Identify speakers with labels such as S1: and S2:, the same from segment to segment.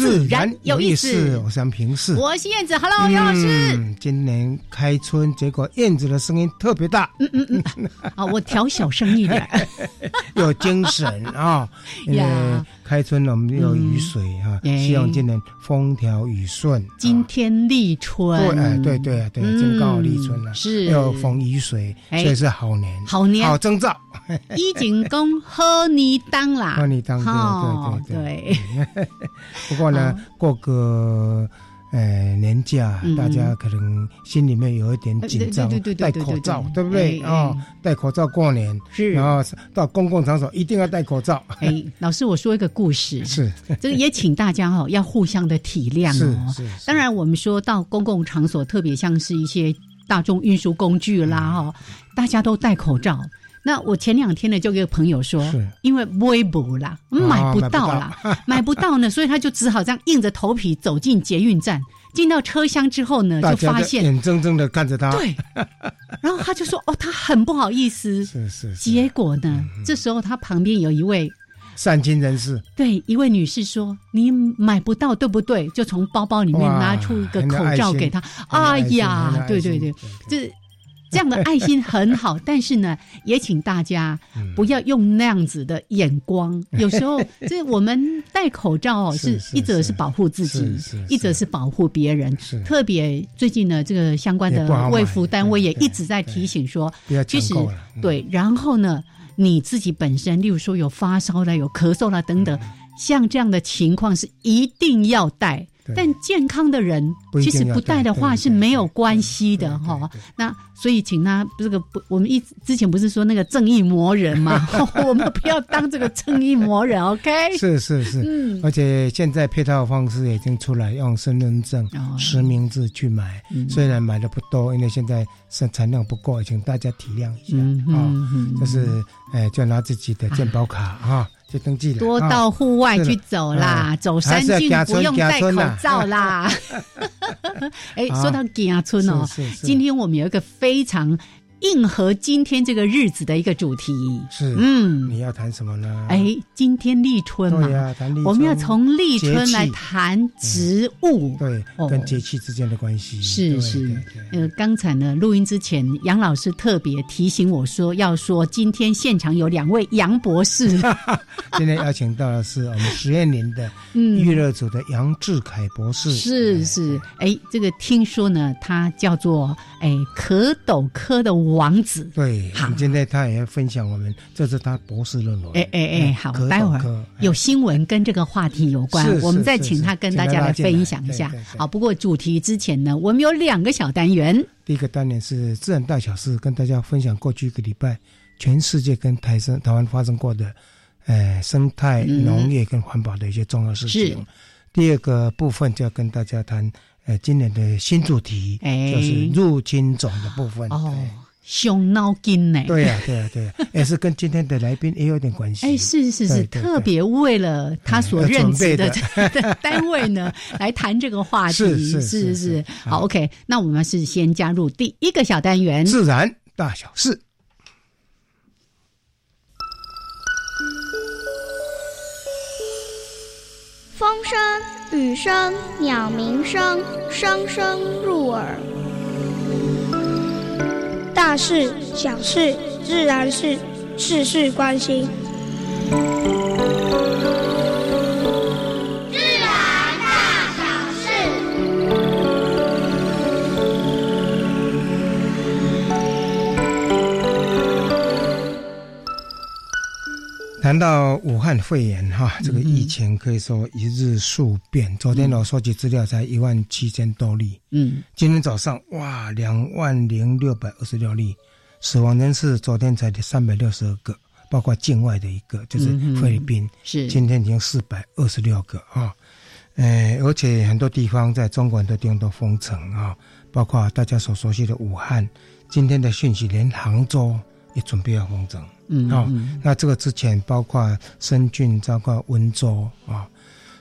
S1: 自然有意思，我是平视，
S2: 我是燕子。Hello，杨老师。
S1: 今年开春，结果燕子的声音特别大。嗯嗯
S2: 嗯。啊，我调小声一点。
S1: 有精神啊！呀，开春了，我们有雨水哈，希望今年风调雨顺。
S2: 今天立春。
S1: 对，哎，对对对，今刚好立春了，
S2: 是
S1: 要逢雨水，所以是好年。
S2: 好年，
S1: 好征兆。
S2: 一景公喝你当啦，
S1: 喝你当，对对对对。不过呢，过个呃年假，大家可能心里面有一点紧张，戴口罩，对不对啊？戴口罩过年，
S2: 是，
S1: 然后到公共场所一定要戴口罩。
S2: 哎，老师，我说一个故事，
S1: 是
S2: 这个也请大家哈要互相的体谅
S1: 哦。是，
S2: 当然我们说到公共场所，特别像是一些大众运输工具啦哈，大家都戴口罩。那我前两天呢，就跟朋友说，因为微博啦，买不到啦，买不到。呢，所以他就只好这样硬着头皮走进捷运站，进到车厢之后呢，就发现
S1: 眼睁睁的看着他，
S2: 对，然后他就说，哦，他很不好意思，
S1: 是是，
S2: 结果呢，这时候他旁边有一位
S1: 善心人士，
S2: 对，一位女士说，你买不到对不对？就从包包里面拿出一个口罩给他，哎呀，对。对对，这。这样的爱心很好，但是呢，也请大家不要用那样子的眼光。有时候，这我们戴口罩哦，是一则是保护自己，一则是保护别人。特别最近呢，这个相关的卫福单位也一直在提醒说，
S1: 其实
S2: 对。然后呢，你自己本身，例如说有发烧了、有咳嗽了等等，像这样的情况是一定要戴。但健康的人其实不戴的话是没有关系的哈。那所以请他这个不，我们一之前不是说那个正义魔人嘛？我们不要当这个正义魔人，OK？
S1: 是是是，嗯。而且现在配套方式已经出来，用身份证实名制去买，虽然买的不多，因为现在生产量不够，请大家体谅一下啊。就是哎，就拿自己的健保卡哈。就登记了，
S2: 多到户外去走啦，走山径不用戴口罩啦。哎，说到家村哦，今天我们有一个非常。应和今天这个日子的一个主题。
S1: 是，嗯，你要谈什么呢？
S2: 哎，今天立春嘛，
S1: 谈立
S2: 春，我们要从立春来谈植物，
S1: 对，跟节气之间的关系。
S2: 是是。呃，刚才呢，录音之前，杨老师特别提醒我说，要说今天现场有两位杨博士，
S1: 今天邀请到的是我们实验林的 预热组的杨志凯博士，
S2: 是是。哎，这个听说呢，他叫做哎蝌蚪科的。王子
S1: 对，好，今天他也要分享我们，这是他博士论文。
S2: 哎哎哎，好，待会儿有新闻跟这个话题有关，我们再请他跟大家来分享一下。好，不过主题之前呢，我们有两个小单元。
S1: 第一个单元是自然大小事，跟大家分享过去一个礼拜全世界跟台生台湾发生过的，呃，生态农业跟环保的一些重要事情。第二个部分就要跟大家谈。呃，今年的新主题就是入侵种的部分
S2: 哦，熊脑筋呢？
S1: 对呀，对呀，对呀，也是跟今天的来宾也有点关系。
S2: 哎，是是是，特别为了他所任职的 单位呢，来谈这个话题。
S1: 是是
S2: 是是，好，OK，那我们是先加入第一个小单元，
S1: 自然大小事。
S3: 风声、雨声、鸟鸣声，声声入耳。大事、小事、自然是事事关心。
S1: 谈到武汉肺炎哈，这个疫情可以说一日数变。昨天我收集资料才一万七千多例，嗯，今天早上哇，两万零六百二十六例，死亡人次昨天才三百六十二个，包括境外的一个就是菲律宾，
S2: 是。
S1: 今天已经四百二十六个啊，呃，而且很多地方在中国很多地方都封城啊，包括大家所熟悉的武汉，今天的讯息连杭州也准备要封城。嗯，哦，那这个之前包括深圳，包括温州啊，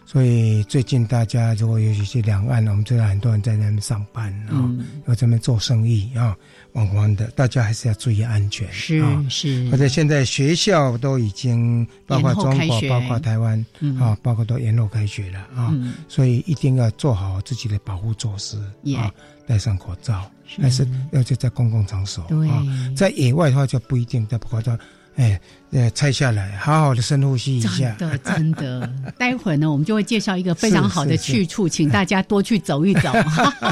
S1: 所以最近大家如果尤其是两岸，我们知道很多人在那边上班啊，要在那边做生意啊，往往的，大家还是要注意安全。
S2: 是是，
S1: 而且现在学校都已经包括中国，包括台湾啊，包括都延后开学了啊，所以一定要做好自己的保护措施啊，戴上口罩，但是要就在公共场所啊，在野外的话就不一定戴口罩。哎，呃，拆下来，好好的深呼吸一下。
S2: 真的，真的。待会儿呢，我们就会介绍一个非常好的去处，请大家多去走一走。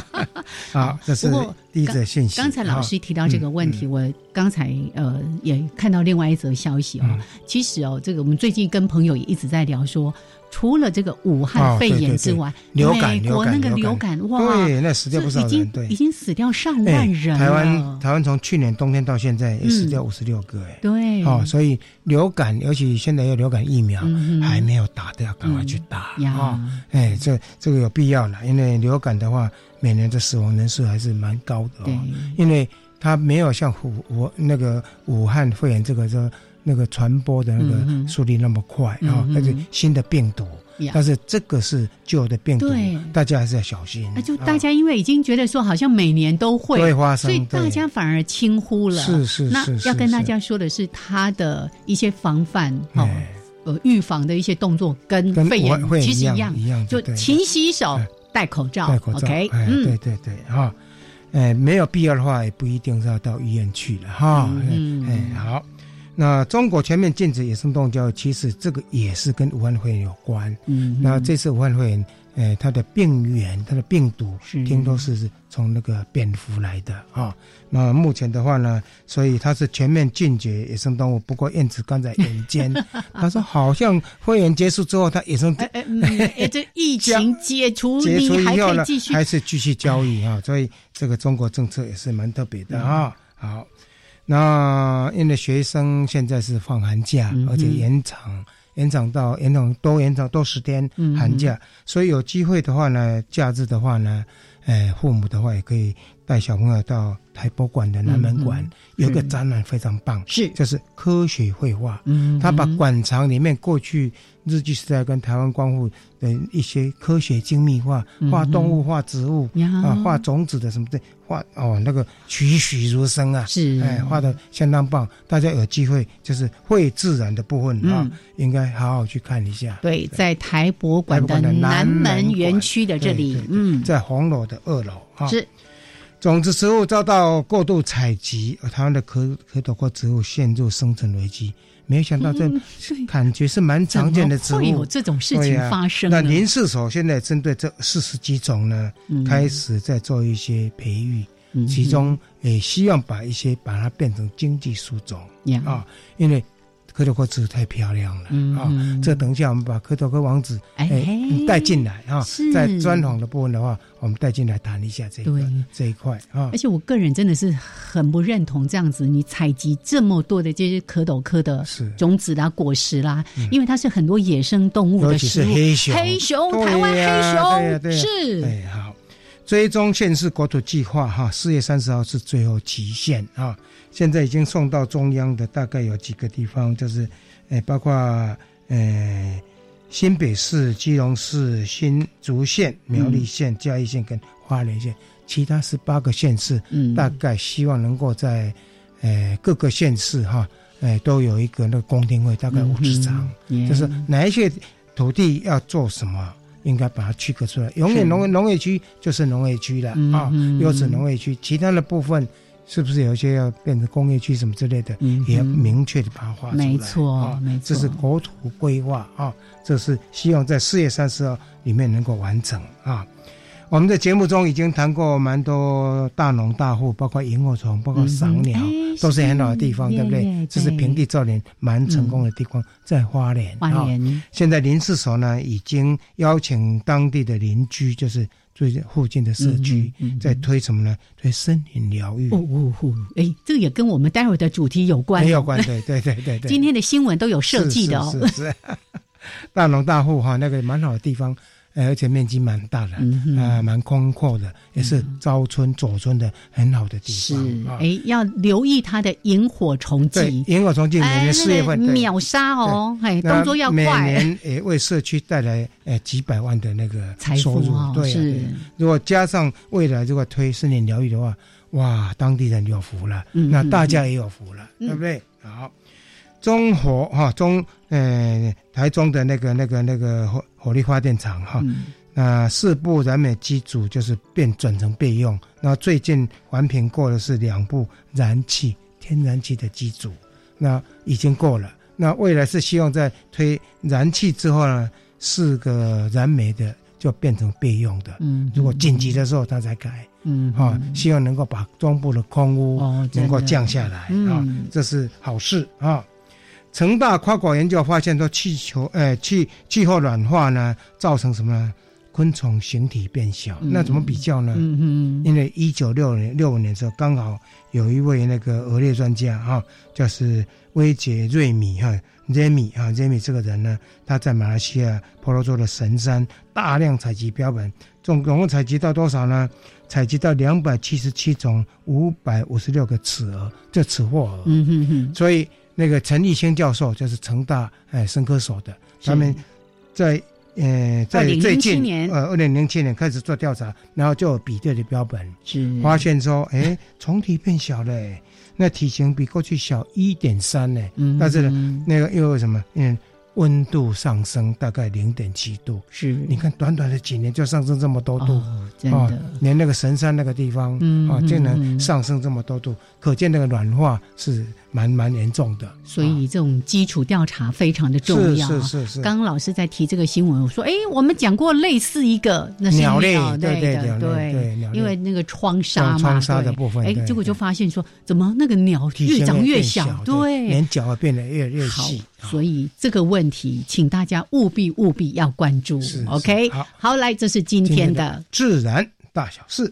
S1: 好，这是第一则信息。
S2: 刚才老师提到这个问题，我刚才呃也看到另外一则消息哦。其实哦，这个我们最近跟朋友也一直在聊说。除了这个武汉肺炎之外，
S1: 流感，
S2: 美国那个流感，哇，
S1: 对，那死掉不少人，对，
S2: 已经死掉上万人。
S1: 台湾，台湾从去年冬天到现在也死掉五十六个，哎，
S2: 对，
S1: 哦，所以流感，尤其现在有流感疫苗还没有打的，要赶快去打啊！哎，这这个有必要了，因为流感的话，每年的死亡人数还是蛮高的哦，因为它没有像武武那个武汉肺炎这个说。那个传播的那个速率那么快啊，那是新的病毒，但是这个是旧的病毒，大家还是要小心。
S2: 那就大家因为已经觉得说好像每年都会
S1: 会发生，
S2: 所以大家反而轻忽了。
S1: 是是是。
S2: 那要跟大家说的是，它的一些防范哦，呃，预防的一些动作跟肺炎其实一样，
S1: 一样
S2: 就勤洗手、戴口罩。
S1: 戴口罩。
S2: OK，
S1: 嗯，对对对，哈，哎，没有必要的话，也不一定是要到医院去了，哈，嗯，哎，好。那中国全面禁止野生动物交易，其实这个也是跟武汉肺炎有关。嗯，那这次武汉肺炎，呃，它的病源、它的病毒，听说是从那个蝙蝠来的啊。那目前的话呢，所以它是全面禁绝野生动物。不过燕子刚才眼尖，他说好像会员结束之后，它野生
S2: 哎哎，这疫情解除，
S1: 解除以后
S2: 呢，
S1: 还是继续交易啊。所以这个中国政策也是蛮特别的啊。好。那因为学生现在是放寒假，而且延长延长到延长多延长多十天寒假，所以有机会的话呢，假日的话呢，哎，父母的话也可以带小朋友到台博馆的南门馆，有个展览非常棒，
S2: 是。
S1: 就是科学绘画，嗯，他把馆藏里面过去。日据时代跟台湾光复的一些科学精密画，画动物、画植物啊，画种子的什么的，画哦那个栩栩如生啊，
S2: 是
S1: 哎画的相当棒。大家有机会就是会自然的部分啊，应该好好去看一下。
S2: 对，在台博馆的南门园区的这里，嗯，
S1: 在红楼的二楼
S2: 啊。是
S1: 种子植物遭到过度采集，而台湾的可可多果植物陷入生存危机。没有想到这感觉是蛮常见的植物，
S2: 会有这种事情发生。
S1: 那林氏所现在针对这四十几种呢，开始在做一些培育，其中也希望把一些把它变成经济树种。啊，因为。科多克植物太漂亮了啊！这等一下我们把科多克王子哎带进来啊，在专访的部分的话，我们带进来谈一下这个这一块啊。
S2: 而且我个人真的是很不认同这样子，你采集这么多的这些蝌蚪科的种子啦、果实啦，因为它是很多野生动物的食物。
S1: 黑熊，
S2: 黑熊，台湾黑熊是。
S1: 哎，好，追踪县市国土计划哈，四月三十号是最后期限啊。现在已经送到中央的大概有几个地方，就是，诶，包括诶新北市、基隆市、新竹县、苗栗县、嘉义县跟花莲县，其他十八个县市，嗯，大概希望能够在，诶各个县市哈，诶都有一个那个公听会，大概五十场，就是哪一些土地要做什么，应该把它区隔出来。永远农农业区就是农业区了啊，优质农业区，其他的部分。是不是有一些要变成工业区什么之类的，也要明确的把它画出来。
S2: 没错，没错，
S1: 这是国土规划啊，这是希望在四月三十号里面能够完成啊。我们的节目中已经谈过蛮多大农大户，包括萤火虫，包括赏鸟，都是很好的地方，对不对？这是平地造林蛮成功的地方，在花莲。
S2: 花莲
S1: 现在林氏所呢，已经邀请当地的邻居，就是最近附近的社区，在推什么呢？推森林疗愈。
S2: 哦哦哦！哎，这个也跟我们待会儿的主题有关。
S1: 有关，对对对对对。
S2: 今天的新闻都有设计的哦。
S1: 是是。大农大户哈，那个蛮好的地方。而且面积蛮大的，啊，蛮宽阔的，也是招春左春的很好的地
S2: 方。是，哎，要留意它的萤火虫季。
S1: 萤火虫季每年四月份
S2: 秒杀哦，哎，动作要快。
S1: 每年 也为社区带来呃几百万的那个收入。对，是。如果加上未来如果推森林疗愈的话，哇，当地人有福了，那大家也有福了，对不对？好。中火哈中呃台中的那个那个那个火火力发电厂哈，那四部燃煤机组就是变转成备用。那最近环评过的是两部燃气天然气的机组，那已经过了。那未来是希望在推燃气之后呢，四个燃煤的就变成备用的。嗯，如果紧急的时候他才改。嗯，哈，希望能够把中部的空污能够降下来啊，这是好事啊。成大跨国研究发现，说气球，呃，气气候暖化呢，造成什么？昆虫形体变小。那怎么比较呢？嗯嗯。因为一九六年六五年的时候，刚好有一位那个鹅类专家哈，就是威杰瑞米哈，Remy 哈，Remy 这个人呢，他在马来西亚婆罗洲的神山大量采集标本，总总共采集到多少呢？采集到两百七十七种五百五十六个雌蛾，这雌货蛾。嗯哼哼。所以。那个陈立兴教授就是成大哎生科所的，他们在呃在最近呃二零零七年开始做调查，然后就有比对的标本，是。发现说哎 虫体变小了，那体型比过去小一点三呢，但是呢那个又为什么？嗯。温度上升大概零点七度，是。你看短短的几年就上升这么多度，
S2: 真的，
S1: 连那个神山那个地方啊，就能上升这么多度，可见那个暖化是蛮蛮严重的。
S2: 所以这种基础调查非常的重
S1: 要。是是是。
S2: 刚刚老师在提这个新闻，我说，哎，我们讲过类似一个，那是
S1: 鸟类，
S2: 对
S1: 对
S2: 对对，因为那个窗
S1: 纱
S2: 嘛，
S1: 窗纱的部分，
S2: 哎，结果就发现说，怎么那个鸟越长越小，对，
S1: 连脚变得越越细。
S2: 所以这个问题，请大家务必务必要关注。OK，好，好，来，这是今天的
S1: 自然大小事。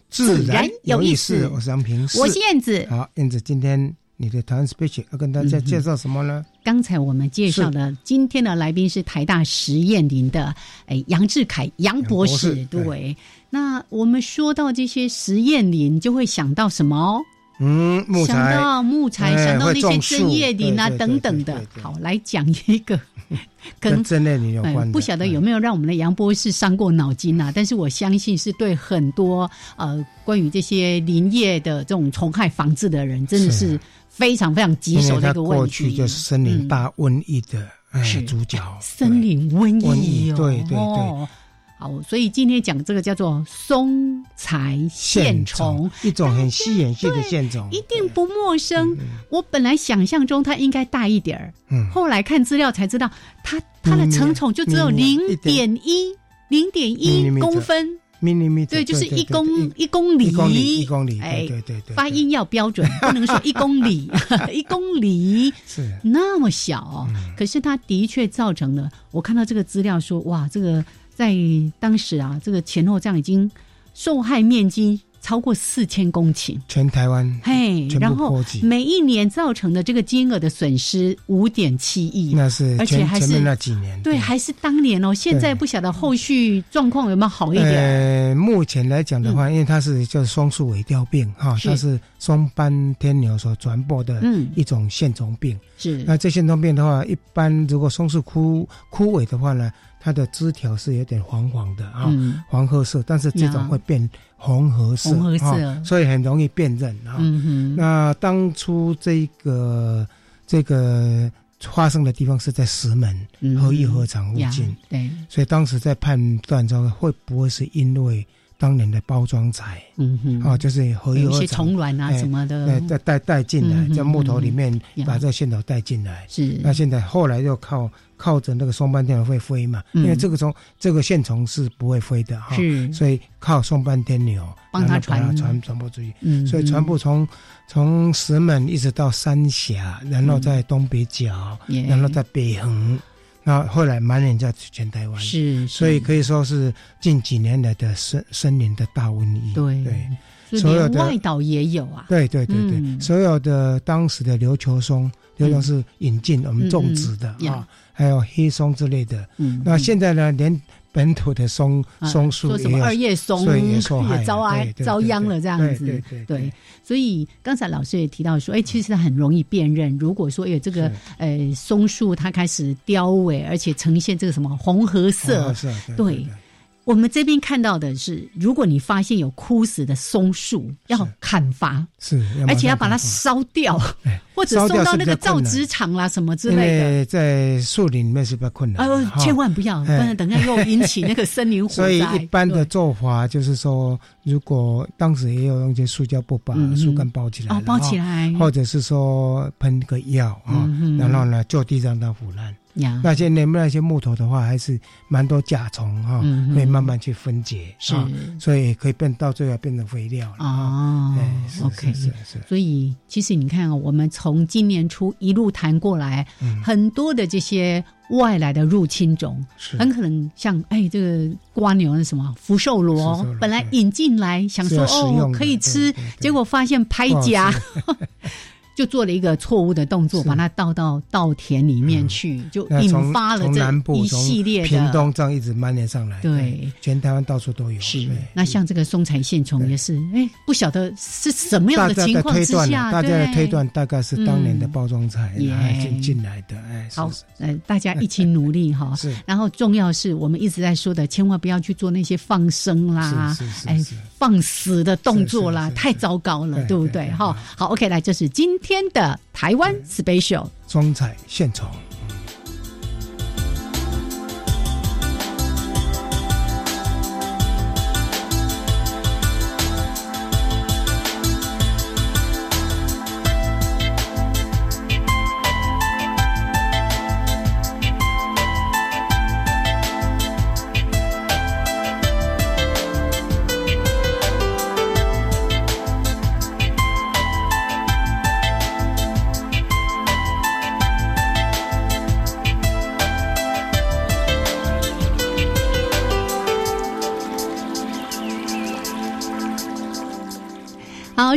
S1: 自然有意思。我是杨平，
S2: 我是燕子。
S1: 好，燕子，今天你的台湾 special 要跟大家介绍什么呢？
S2: 刚才我们介绍的今天的来宾是台大实验林的诶杨志凯杨博士。对，那我们说到这些实验林，就会想到什么？
S1: 嗯，木材，
S2: 想到木材，想到那些针叶林啊等等的。好，来讲一个。
S1: 跟真的你有关，
S2: 不晓得有没有让我们的杨博士伤过脑筋呐？但是我相信是对很多呃关于这些林业的这种虫害防治的人，真的是非常非常棘手的一个问题。
S1: 过去就是森林大瘟疫的主角，
S2: 森林瘟疫，
S1: 对对对。
S2: 好，所以今天讲这个叫做松材线虫，
S1: 一种很细眼性的线虫，
S2: 一定不陌生。我本来想象中它应该大一点儿，嗯，后来看资料才知道，它它的成虫就只有零点一零点一公分，对，就是一公一公里，
S1: 一公里，一公里，哎，对对对，
S2: 发音要标准，不能说一公里，一公里
S1: 是。
S2: 那么小，可是它的确造成了。我看到这个资料说，哇，这个。在当时啊，这个前后这样已经受害面积超过四千公顷，
S1: 全台湾
S2: 嘿，然后每一年造成的这个金额的损失五点七亿，
S1: 那是
S2: 而且还是
S1: 那几年
S2: 对，还是当年哦。现在不晓得后续状况有没有好一点。
S1: 呃，目前来讲的话，因为它是叫双树尾凋病哈，它是双斑天牛所传播的一种线虫病。
S2: 是，
S1: 那这线虫病的话，一般如果松树枯枯萎的话呢，它的枝条是有点黄黄的啊，黄褐色，但是这种会变红褐色，
S2: 红褐色，
S1: 所以很容易辨认啊。那当初这个这个。发生的地方是在石门和义合场附近，
S2: 对，
S1: 所以当时在判断中会不会是因为当年的包装材，嗯哼，啊，就是和一些
S2: 虫卵啊什么的，
S1: 带带带进来，在木头里面把这个线头带进来，
S2: 是。
S1: 那现在后来又靠。靠着那个松斑天牛会飞嘛？因为这个虫，这个线虫是不会飞的哈，所以靠松斑天牛
S2: 帮它传。
S1: 传传播出去。嗯，所以传播从从石门一直到三峡，然后在东北角，然后在北横，那后来满脸在全台湾。
S2: 是，
S1: 所以可以说是近几年来的森森林的大瘟疫。
S2: 对。
S1: 对，所有的
S2: 外岛也有啊。
S1: 对对对对，所有的当时的琉球松，琉球是引进我们种植的啊。还有黑松之类的，嗯，那现在呢，连本土的松松树说
S2: 什么二叶松
S1: 也
S2: 也遭挨遭殃了，这样子，对，所以刚才老师也提到说，哎，其实很容易辨认。如果说有这个呃松树它开始凋萎，而且呈现这个什么红褐色，对。我们这边看到的是，如果你发现有枯死的松树，要砍伐，
S1: 是，
S2: 而且要把它烧掉，或者送到那个造纸厂啦什么之类
S1: 的。在树林里面是比较困难，
S2: 呃，千万不要，不然等下又引起那个森林火灾。
S1: 所以一般的做法就是说，如果当时也有用些塑胶布把树干包起来，
S2: 哦，包起来，
S1: 或者是说喷个药啊，然后呢就地让它腐烂。那些那那些木头的话，还是蛮多甲虫哈，会慢慢去分解，
S2: 是，
S1: 所以可以变到最后变成肥料了。哦
S2: ，OK，是是。所以其实你看啊，我们从今年初一路谈过来，很多的这些外来的入侵种，很可能像哎这个瓜牛是什么福寿螺，本来引进来想说哦可以吃，结果发现拍夹。就做了一个错误的动作，把它倒到稻田里面去，就引发了这一系列的
S1: 屏东这样一直蔓延上来。
S2: 对，
S1: 全台湾到处都有。
S2: 是，那像这个松柴线虫也是，哎，不晓得是什么样的情况之下，
S1: 大家的推断大概是当年的包装材进进来的。哎，
S2: 好，呃，大家一起努力 哈。是。然后重要是我们一直在说的，千万不要去做那些放生啦，哎，放死的动作啦，太糟糕了，对不对？哈，好，OK，来，这是今。天的台湾 special
S1: 装彩现场。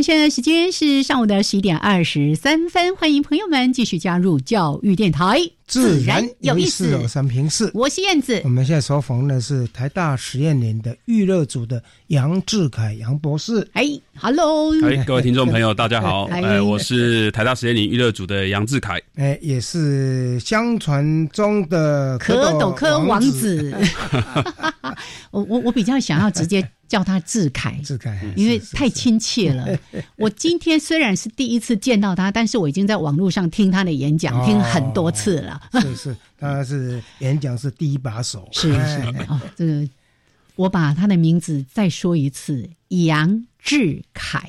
S2: 现在时间是上午的十一点二十三分，欢迎朋友们继续加入教育电台，
S1: 自然有意思。三平四，
S2: 我是燕子。
S1: 我们现在所访的是台大实验林的预热组的杨志凯杨博士。
S2: 哎，Hello，
S4: 哎，各位听众朋友，大家好。哎，我是台大实验林预热组的杨志凯。
S1: 哎，也是相传中的
S2: 蝌蚪科王子。我我我比较想要直接。叫他志凯，
S1: 志凯，
S2: 因为太亲切了。我今天虽然是第一次见到他，但是我已经在网络上听他的演讲，听很多次了。
S1: 是是，他是演讲是第一把手。
S2: 是是哦，这个我把他的名字再说一次，杨。智凯，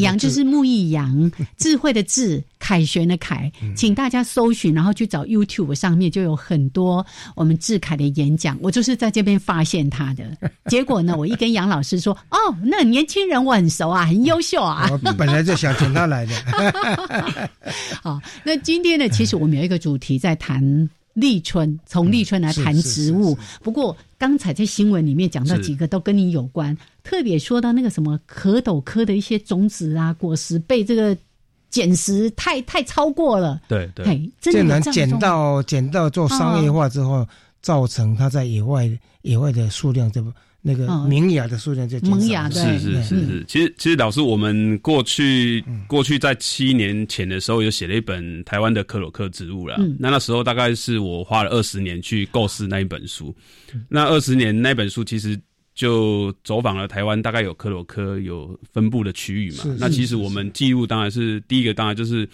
S2: 杨就是木易杨，智慧的智，凯旋的凯，请大家搜寻，然后去找 YouTube 上面就有很多我们智凯的演讲。我就是在这边发现他的，结果呢，我一跟杨老师说，哦，那年轻人我很熟啊，很优秀啊。
S1: 我本来就想请他来的。
S2: 好，那今天呢，其实我们有一个主题在谈。立春，从立春来谈植物。不过刚才在新闻里面讲到几个都跟你有关，特别说到那个什么蝌蚪科的一些种子啊、果实被这个捡食太太超过了。
S4: 对对，
S2: 竟
S1: 然捡到捡到做商业化之后，造成它在野外野外的数量就那个萌芽的数量就
S2: 萌芽
S4: 是是是是。其实其实老师，我们过去过去在七年前的时候，有写了一本台湾的克洛克植物了。那那时候大概是我花了二十年去构思那一本书。那二十年那本书其实。就走访了台湾，大概有克罗科有分布的区域嘛。那其实我们记录当然是第一个，当然就是，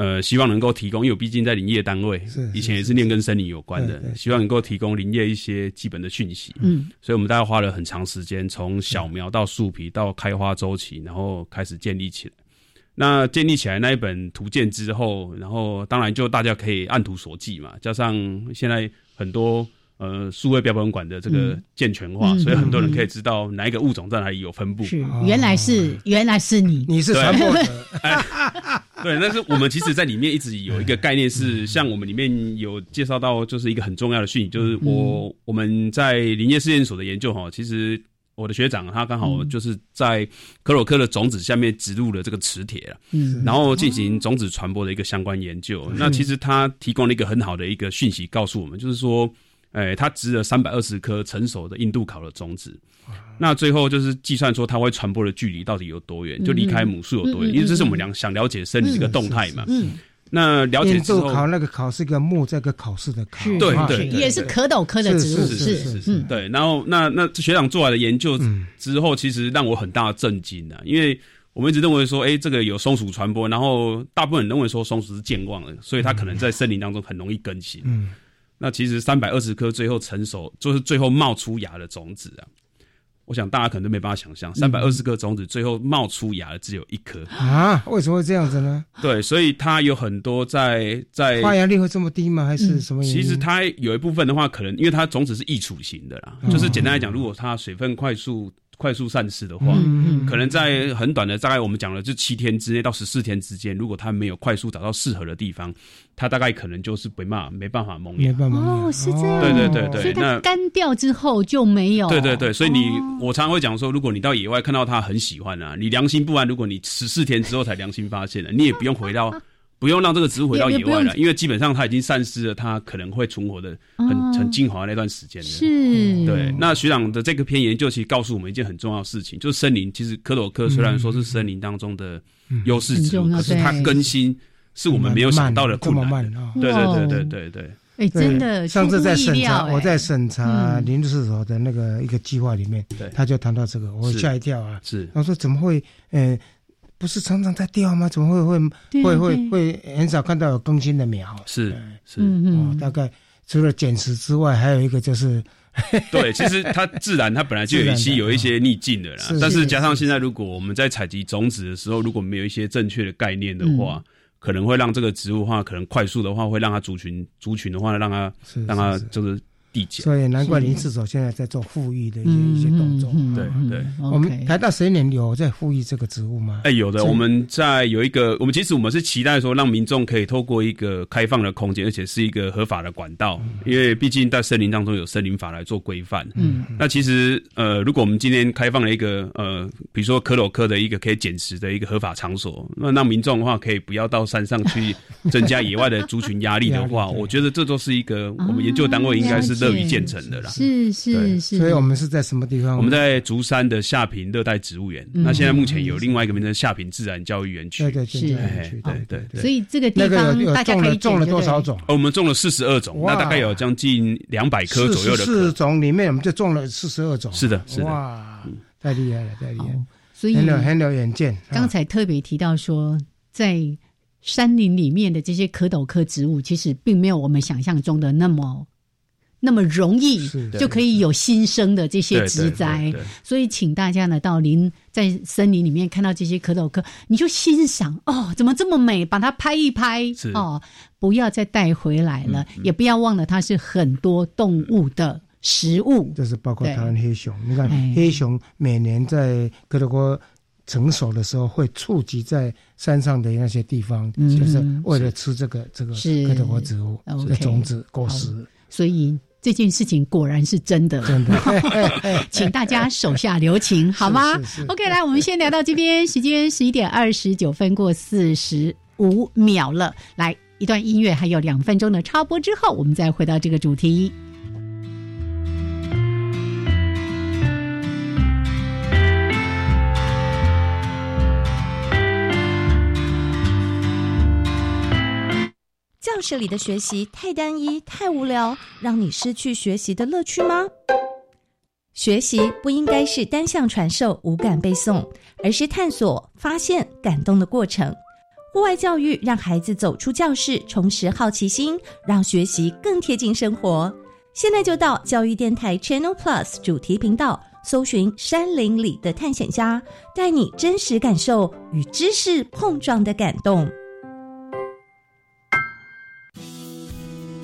S4: 呃，希望能够提供，因为毕竟在林业单位，以前也是念跟森林有关的，希望能够提供林业一些基本的讯息。嗯，所以我们大概花了很长时间，从小苗到树皮到开花周期，然后开始建立起来。那建立起来那一本图鉴之后，然后当然就大家可以按图索骥嘛，加上现在很多。呃，数位标本馆的这个健全化，所以很多人可以知道哪一个物种在哪里有分布。
S2: 是，原来是原来是你，
S1: 你是传播者。
S4: 对，但是我们其实，在里面一直有一个概念是，像我们里面有介绍到，就是一个很重要的讯息，就是我我们在林业试验所的研究哈，其实我的学长他刚好就是在可洛克的种子下面植入了这个磁铁了，嗯，然后进行种子传播的一个相关研究。那其实他提供了一个很好的一个讯息，告诉我们，就是说。哎，它植了三百二十颗成熟的印度考的种子，那最后就是计算说它会传播的距离到底有多远，就离开母树有多远，因为这是我们两想了解生理这个动态嘛。嗯，那了解之后，
S1: 考那个考是个木这个考试的考，
S4: 对对，
S2: 也是蝌蚪科的植物，
S1: 是是是，
S4: 对。然后那那学长做来的研究之后，其实让我很大的震惊啊，因为我们一直认为说，哎，这个有松鼠传播，然后大部分人认为说松鼠是健忘的，所以它可能在森林当中很容易更新。嗯。那其实三百二十颗最后成熟，就是最后冒出芽的种子啊！我想大家可能都没办法想象，三百二十颗种子最后冒出芽的只有一颗
S1: 啊！为什么会这样子呢？
S4: 对，所以它有很多在在
S1: 发芽率会这么低吗？还是什么？
S4: 其实它有一部分的话，可能因为它种子是易储型的啦，就是简单来讲，如果它水分快速。快速散失的话，可能在很短的，大概我们讲了，就七天之内到十四天之间，如果它没有快速找到适合的地方，它大概可能就是没办法没办法萌芽。
S2: 哦，是这样。
S4: 对对对对，
S2: 所以它干掉之后就没有。
S4: 对对对，所以你我常常会讲说，如果你到野外看到它很喜欢啊，你良心不安。如果你十四天之后才良心发现了，你也不用回到。不用让这个植物回到野外了，因为基本上它已经丧失了它可能会存活的很很精华那段时间了。
S2: 是，
S4: 对。那学长的这个篇研究其实告诉我们一件很重要的事情，就是森林其实科朵科虽然说是森林当中的优势植物，可是它更新是我们没有想到的困难。对对对对对对。
S2: 哎，真的，
S1: 上次在审查，我在审查林试所的那个一个计划里面，他就谈到这个，我吓一跳啊。
S4: 是，
S1: 他说怎么会？呃。不是常常在掉吗？怎么会会会会会很少看到有更新的苗？
S4: 是是哦，
S1: 大概除了捡食之外，还有一个就是，
S4: 对，其实它自然它本来就有一些有一些逆境的啦。但是加上现在，如果我们在采集种子的时候，如果没有一些正确的概念的话，可能会让这个植物的话，可能快速的话，会让它族群族群的话，让它让它就是。地界，
S1: 所以难怪林志所现在在做富裕的一些一些动作。
S4: 对对，
S1: 我们台大十年有在富裕这个职务吗？
S4: 哎，有的。我们在有一个，我们其实我们是期待说，让民众可以透过一个开放的空间，而且是一个合法的管道，因为毕竟在森林当中有森林法来做规范。嗯，那其实呃，如果我们今天开放了一个呃，比如说科洛克的一个可以捡食的一个合法场所，那让民众的话可以不要到山上去增加野外的族群压力的话，我觉得这都是一个我们研究单位应该是。乐于建成的啦，
S2: 是是是，
S1: 所以我们是在什么地方？
S4: 我们在竹山的下坪热带植物园。那现在目前有另外一个名称下坪自然教育园区。
S1: 对对对对
S4: 对对。
S2: 所以这个地方大家可以
S1: 种了多少种？
S4: 我们种了四十二种，那大概有将近两百棵左右的。
S1: 四种里面，我们就种了四十二种。
S4: 是的，是的。
S1: 哇，太厉害了，太厉害！
S2: 所以
S1: 很有很有远见。
S2: 刚才特别提到说，在山林里面的这些蝌蚪科植物，其实并没有我们想象中的那么。那么容易就可以有新生的这些植栽，所以请大家呢到林在森林里面看到这些蝌蚪科，你就欣赏哦，怎么这么美？把它拍一拍哦，不要再带回来了，也不要忘了它是很多动物的食物。
S1: 这是包括台湾黑熊，你看黑熊每年在蝌蚪科成熟的时候会触及在山上的那些地方，就是为了吃这个这个蝌蚪科植物的种子果实，
S2: 所以。这件事情果然是真的，
S1: 真的，
S2: 请大家手下留情，好吗？OK，来，我们先聊到这边，时间十一点二十九分过四十五秒了。来一段音乐，还有两分钟的插播之后，我们再回到这个主题。
S5: 室里的学习太单一、太无聊，让你失去学习的乐趣吗？学习不应该是单向传授、无感背诵，而是探索、发现、感动的过程。户外教育让孩子走出教室，重拾好奇心，让学习更贴近生活。现在就到教育电台 Channel Plus 主题频道，搜寻“山林里的探险家”，带你真实感受与知识碰撞的感动。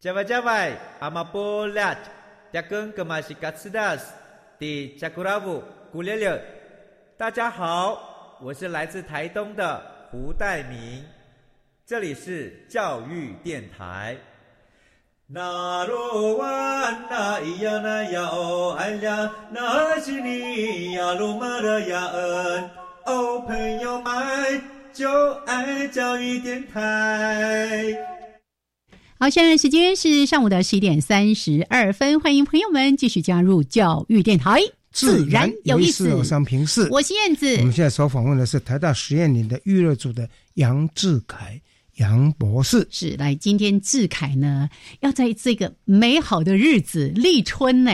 S6: 加外加外，阿玛波拉，扎根格玛西卡斯达斯，迪加古拉布古列列。大家好，我是来自台东的胡代明，这里是教育电台。那罗哇那咿呀那呀哦哎呀，那是你呀鲁玛的呀恩哦，朋友们就爱教育电台。
S2: 好，现在时间是上午的十一点三十二分，欢迎朋友们继续加入教育电台，
S1: 自然有意思。我是平视，
S2: 我是燕子。
S1: 我们现在所访问的是台大实验林的预热组的杨志凯杨博士。
S2: 是，来今天志凯呢，要在这个美好的日子立春呢，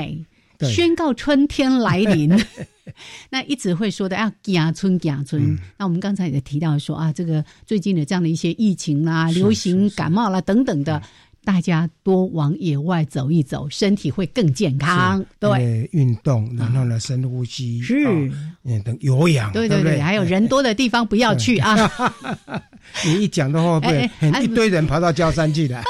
S2: 宣告春天来临。那一直会说的啊，家村家村。那我们刚才也提到说啊，这个最近的这样的一些疫情啦、流行感冒啦等等的，大家多往野外走一走，身体会更健康。对，
S1: 运动，然后呢，深呼吸，
S2: 是，
S1: 嗯，等有氧，
S2: 对对对，还有人多的地方不要去啊。
S1: 你一讲的话，会一堆人跑到焦山去的。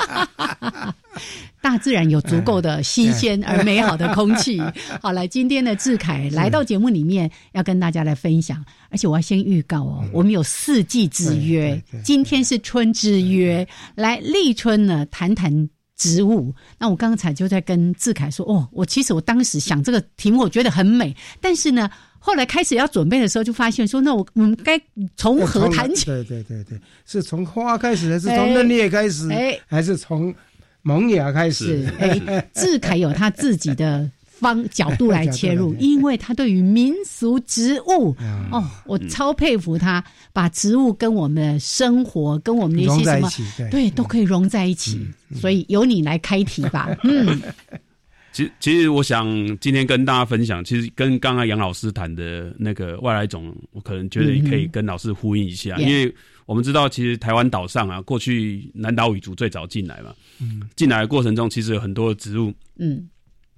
S2: 大自然有足够的新鲜而美好的空气。好了，今天的志凯来到节目里面，要跟大家来分享。而且我要先预告哦，我们有四季之约，今天是春之约，来立春呢，谈谈植物。那我刚才就在跟志凯说，哦，我其实我当时想这个题目，我觉得很美，但是呢，后来开始要准备的时候，就发现说，那我我们该从何谈起？
S1: 对对对对，是从花开始，还是从嫩叶开始？哎，还是从？萌芽开始，
S2: 哎，志凯有他自己的方角度来切入，因为他对于民俗植物，哦，我超佩服他，把植物跟我们的生活，跟我们的一些什么，对，都可以融在一起。所以由你来开题吧。嗯，
S4: 其实其实我想今天跟大家分享，其实跟刚刚杨老师谈的那个外来种，我可能觉得可以跟老师呼应一下，因为。我们知道，其实台湾岛上啊，过去南岛语族最早进来嘛，进来的过程中，其实有很多植物，嗯，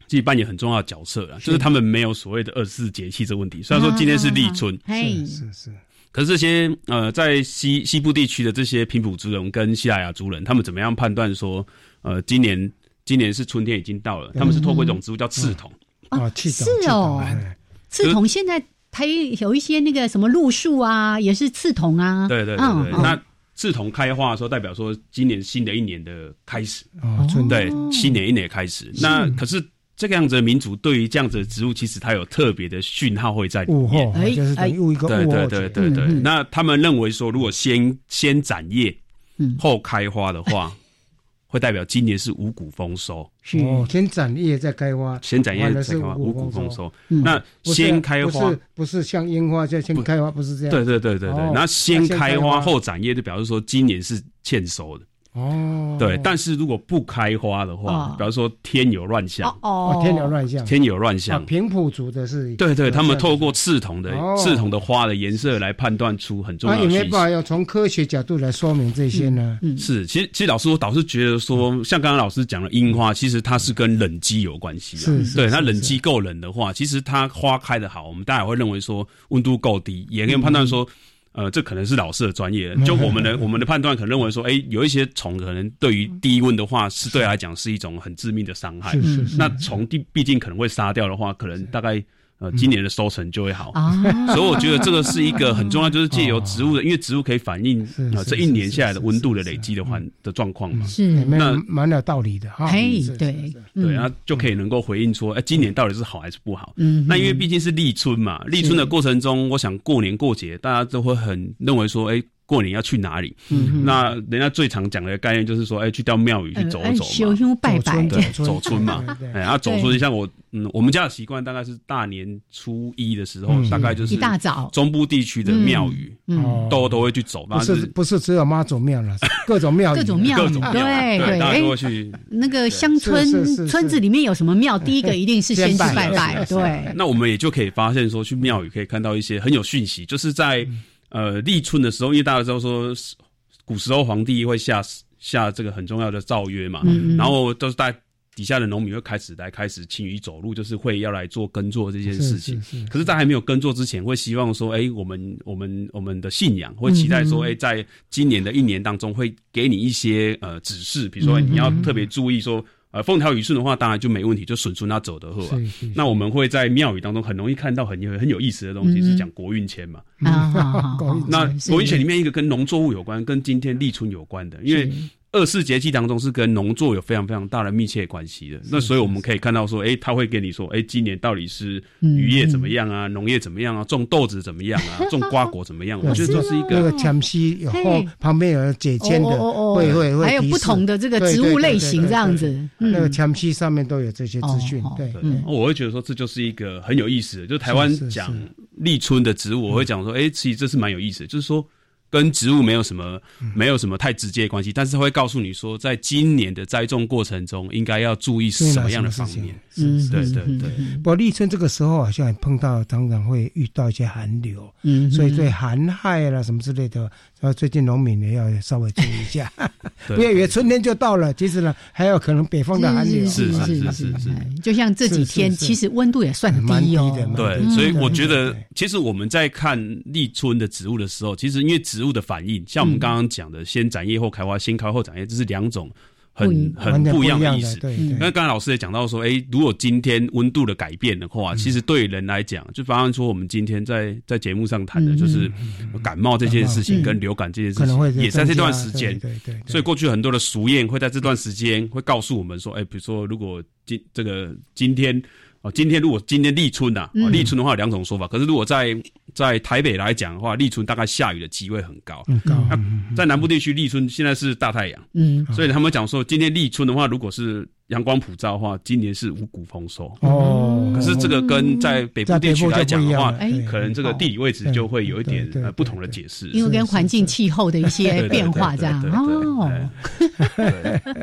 S4: 自己扮演很重要的角色啊，就是他们没有所谓的二十四节气这问题。虽然说今天是立春，
S1: 是是是，
S4: 可是这些呃，在西西部地区的这些平埔族人跟西拉雅族人，他们怎么样判断说，呃，今年今年是春天已经到了？他们是透过一种植物叫刺桐。
S1: 啊，是
S2: 哦，刺桐现在。还有一些那个什么露树啊，也是刺桐啊。
S4: 对对对对，那刺桐开花的时候，代表说今年新的一年的开始。
S1: 哦，
S4: 对，新年一年开始。那可是这个样子的民族，对于这样子的植物，其实它有特别的讯号会在里面。
S1: 哎，就是等于一个
S4: 对对对对对。那他们认为说，如果先先展叶，后开花的话。会代表今年是五谷丰收。
S1: 哦，先展叶再开花，
S4: 先展叶再开花，五谷丰收。那先开花。
S1: 不是像樱花就先开花，不是这样。
S4: 对对对对对，那先开花后展叶，就表示说今年是欠收的。
S1: 哦，
S4: 对，但是如果不开花的话，比方说天有乱象，
S1: 哦，天有乱象，
S4: 天有乱象，
S1: 平埔族的是，
S4: 对对，他们透过刺桐的刺桐的花的颜色来判断出很重要的有没有
S1: 办法要从科学角度来说明这些呢？
S4: 是，其实其实老师我倒是觉得说，像刚刚老师讲的樱花，其实它是跟冷机有关系的，对，它冷机够冷的话，其实它花开的好，我们大家会认为说温度够低，也可以判断说。呃，这可能是老师的专业。就我们的我们的判断，可能认为说，哎，有一些虫可能对于低温的话，是对来讲是一种很致命的伤害。那虫毕毕竟可能会杀掉的话，可能大概。呃，今年的收成就会好，所以我觉得这个是一个很重要，就是借由植物的，因为植物可以反映啊这一年下来的温度的累积的环的状况嘛。
S2: 是，
S1: 那蛮有道理的哈。
S2: 嘿，对
S4: 对，然后就可以能够回应说，哎，今年到底是好还是不好？嗯，那因为毕竟是立春嘛，立春的过程中，我想过年过节大家都会很认为说，哎。过年要去哪里？那人家最常讲的概念就是说，哎，去到庙宇去走走
S2: 嘛，拜拜，
S4: 对，走村嘛。哎，然后走村，像我，嗯，我们家的习惯大概是大年初一的时候，大概就是
S2: 一大早，
S4: 中部地区的庙宇，都都会去走。
S1: 不是不是只有妈祖庙了，各种庙，
S2: 各种庙，对
S4: 对，大家都会去。
S2: 那个乡村村子里面有什么庙？第一个一定是先去拜拜。对。
S4: 那我们也就可以发现说，去庙宇可以看到一些很有讯息，就是在。呃，立春的时候，因为大家知道说，古时候皇帝会下下这个很重要的诏约嘛，然后都是在底下的农民会开始来开始勤于走路，就是会要来做耕作这件事情。可是，在还没有耕作之前，会希望说，哎，我们我们我们的信仰会期待说，哎，在今年的一年当中，会给你一些呃指示，比如说你要特别注意说。呃，风调雨顺的话，当然就没问题，就顺顺那走的后啊。那我们会在庙宇当中很容易看到很有很有意思的东西，是讲国运签嘛。那国运签里面一个跟农作物有关，跟今天立春有关的，因为。二四节气当中是跟农作有非常非常大的密切关系的，那所以我们可以看到说，哎，他会跟你说，哎，今年到底是渔业怎么样啊，农业怎么样啊，种豆子怎么样啊，种瓜果怎么样？我觉得这是一个
S1: 那个前期有后旁边有解签的，会会会，
S2: 还有不同的这个植物类型这样子，
S1: 那个前期上面都有这些资讯。对，
S4: 我会觉得说这就是一个很有意思的，就台湾讲立春的植物，我会讲说，哎，其实这是蛮有意思的，就是说。跟植物没有什么，没有什么太直接的关系，但是会告诉你说，在今年的栽种过程中，应该要注意什么样的方面。嗯，对对对。
S1: 不过立春这个时候好像碰到常常会遇到一些寒流，嗯，所以对寒害啦什么之类的，呃，最近农民也要稍微注意一下，不要以为春天就到了，其实呢还有可能北方的寒流。
S4: 是是是是是。
S2: 就像这几天，其实温度也算低
S1: 哦。
S4: 对，所以我觉得，其实我们在看立春的植物的时候，其实因为植植物的反应，像我们刚刚讲的，先展叶后开花，先开后展叶，这是两种很很不一样的意思。那刚才老师也讲到说，哎，如果今天温度的改变的话，其实对人来讲，就比方说我们今天在在节目上谈的，就是感冒这件事情跟流感这件事情，也在这段时间。
S1: 对对。
S4: 所以过去很多的俗谚会在这段时间会告诉我们说，哎，比如说如果今这个今天。哦，今天如果今天立春呐，立春的话有两种说法。可是如果在在台北来讲的话，立春大概下雨的机会很高。
S1: 很高。
S4: 在南部地区，立春现在是大太阳。嗯。所以他们讲说，今天立春的话，如果是。阳光普照的话，今年是五谷丰收哦。可是这个跟在北部地区来讲的话，可能这个地理位置就会有一点呃不同的解释，
S2: 因为跟环境气候的一些变化这样哦。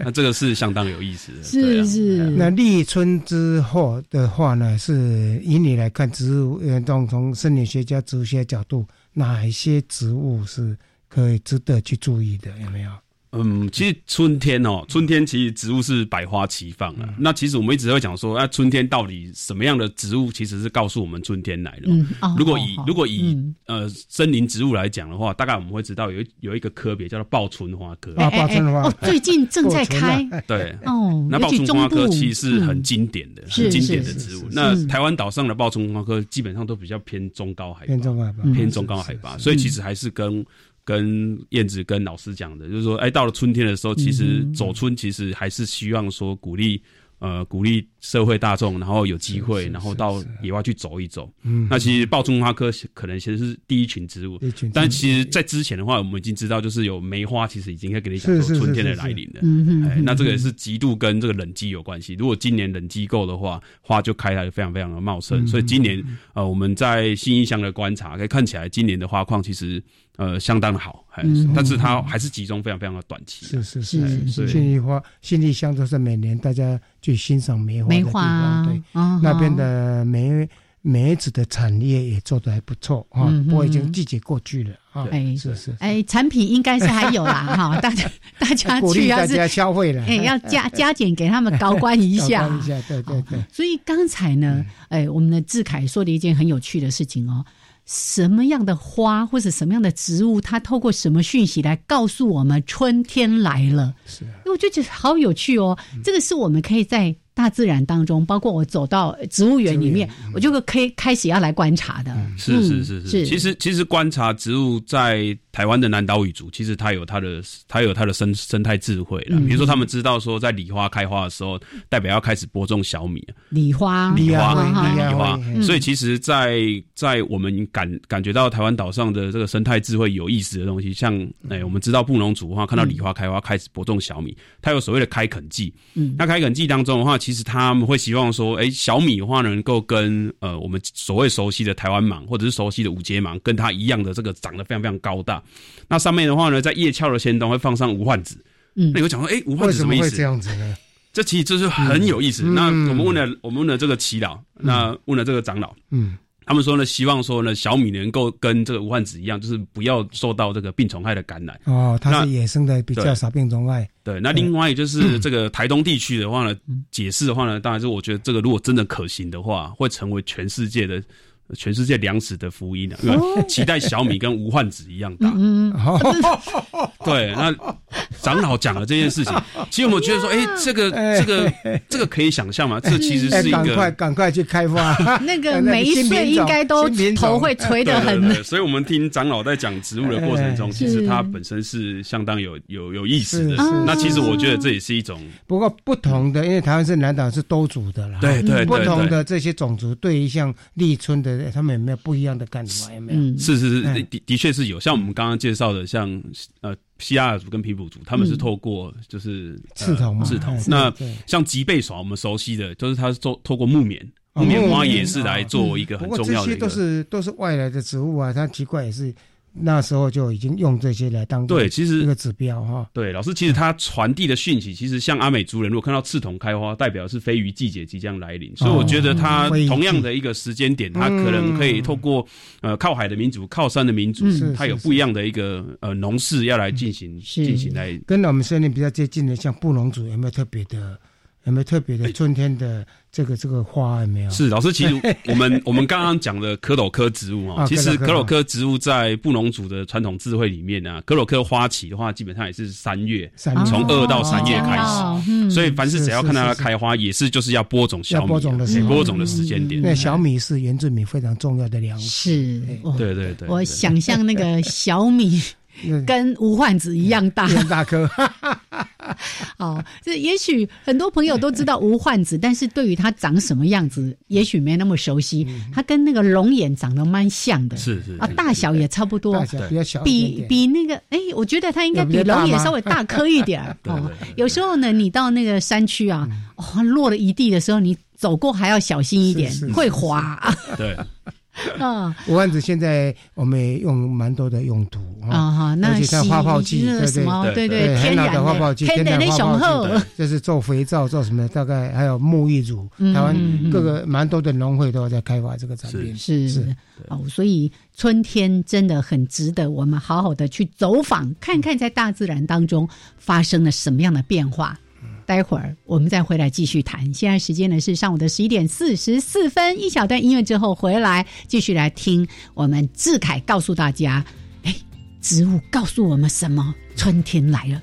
S4: 那这个是相当有意思的，
S2: 是是。
S1: 那立春之后的话呢，是以你来看植物，呃，从从生理学家、植物学角度，哪一些植物是可以值得去注意的？有没有？
S4: 嗯，其实春天哦，春天其实植物是百花齐放啊。那其实我们一直会讲说，那春天到底什么样的植物其实是告诉我们春天来了。如果以如果以呃森林植物来讲的话，大概我们会知道有有一个科别叫做报春花科。
S1: 啊，报春花
S2: 哦，最近 正在开。
S4: 对哦，那报春花科其实是很经典的、很经典的植物。那台湾岛上的报春花科基本上都比较偏中高海拔，
S1: 偏中高海拔，
S4: 偏中高海拔，所以其实还是跟。跟燕子跟老师讲的，就是说，哎，到了春天的时候，其实走春，其实还是希望说鼓励，呃，鼓励社会大众，然后有机会，然后到野外去走一走。嗯，那其实报春花科可能其实是第一群植物，但其实，在之前的话，我们已经知道，就是有梅花，其实已经可以跟你讲说春天的来临了。嗯嗯，那这个也是极度跟这个冷季有关系。如果今年冷季够的话，花就开来非常非常的茂盛。所以今年呃，我们在新义乡的观察，可以看起来今年的花况其实。呃，相当的好，但是它还是集中非常非常的短期。
S1: 是是是，信义花、信义乡都是每年大家去欣赏梅花的地方。对，那边的梅梅子的产业也做的还不错啊。不过已经季节过去了啊。哎，是是。
S2: 哎，产品应该是还有啦哈，大家大家去
S1: 大家消费了，
S2: 哎，要加 加减给他们高官一下。
S1: 一下，对对对。
S2: 所以刚才呢，哎，我们的志凯说的一件很有趣的事情哦。什么样的花或者什么样的植物，它透过什么讯息来告诉我们春天来了？是，啊，因为我就觉得好有趣哦。这个是我们可以在。大自然当中，包括我走到植物园里面，我就可以开始要来观察的。
S4: 是是是是，其实其实观察植物在台湾的南岛语族，其实它有它的它有它的生生态智慧了。比如说，他们知道说，在梨花开花的时候，代表要开始播种小米。
S2: 梨花，
S4: 梨花，梨花。所以，其实，在在我们感感觉到台湾岛上的这个生态智慧有意思的东西，像哎，我们知道布农族的话，看到梨花开花，开始播种小米，它有所谓的开垦季。嗯，那开垦季当中的话。其实他们会希望说，哎，小米的话能够跟呃我们所谓熟悉的台湾芒或者是熟悉的五节芒，跟它一样的这个长得非常非常高大。那上面的话呢，在叶鞘的前端会放上无患子。嗯，那有讲说，哎，无患子什么意思？
S1: 这样子呢？
S4: 这其实就是很有意思。那我们问了，我们问了这个祈祷，那问了这个长老，嗯。他们说呢，希望说呢，小米能够跟这个无患子一样，就是不要受到这个病虫害的感染。
S1: 哦，它是野生的，比较少病虫害。
S4: 对，那另外就是这个台东地区的话呢，解释的话呢，当然是我觉得这个如果真的可行的话，会成为全世界的。全世界粮食的福音呢？期待小米跟无患子一样大。嗯，对，那长老讲了这件事情，其实我们觉得说，哎，这个这个这个可以想象吗？这其实是一个
S1: 赶快赶快去开发
S2: 那个每一岁应该都头会垂得很。
S4: 所以，我们听长老在讲植物的过程中，其实它本身是相当有有有意思的。那其实我觉得这也是一种，
S1: 不过不同的，因为台湾是南岛是多族的啦。
S4: 对对对，
S1: 不同的这些种族对于像立春的。他们有没有不一样的感觉？有没有？
S4: 是是是，的的确是有。像我们刚刚介绍的，像呃西亚尔族跟皮普族，他们是透过就是
S1: 刺头嘛
S4: 刺头。那像吉贝耍，我们熟悉的，就是它是做透过木棉，木棉花也是来做一个很重要的。这
S1: 些都是都是外来的植物啊，它奇怪也是。那时候就已经用这些来当
S4: 对，其实
S1: 一个指标哈。
S4: 对，老师，其实他传递的讯息，其实像阿美族人，如果看到刺桐开花，代表是飞鱼季节即将来临，所以我觉得他同样的一个时间点，他可能可以透过呃靠海的民族、靠山的民族，他有不一样的一个呃农事要来进行进行来。
S1: 跟我们森林比较接近的，像布农族有没有特别的？有没有特别的春天的这个这个花有没有？
S4: 是老师，其实我们 我们刚刚讲的可蚪科植物啊，其实可蚪科植物在布农族的传统智慧里面呢，可蚪科花期的话，基本上也是三月，从二到三月开始，所以凡是只要看到它开花，也是就是要播种小米，播种的播种的时间点。
S1: 那小米是原住民非常重要的粮食，是
S4: 对对对。
S2: 我想象那个小米。跟无患子一样大，
S1: 大颗。
S2: 哦，这也许很多朋友都知道无患子，但是对于他长什么样子，也许没那么熟悉。他跟那个龙眼长得蛮像的，
S4: 是是
S2: 啊，大小也差不多，
S1: 比较小，
S2: 比比那个，哎，我觉得他应该比龙眼稍微大颗一点。哦，有时候呢，你到那个山区啊，哦，落了一地的时候，你走过还要小心一点，会滑。
S4: 对。
S2: 啊，
S1: 五万子现在我们也用蛮多的用途啊哈，而且它花泡剂，对
S2: 对对对，
S1: 天然的发泡剂，
S2: 天然的花泡
S1: 剂，就是做肥皂做什么，大概还有沐浴乳，台湾各个蛮多的农会都在开发这个产品，
S2: 是。是。哦，所以春天真的很值得我们好好的去走访，看看在大自然当中发生了什么样的变化。待会儿我们再回来继续谈。现在时间呢是上午的十一点四十四分，一小段音乐之后回来继续来听我们志凯告诉大家：哎，植物告诉我们什么？春天来了。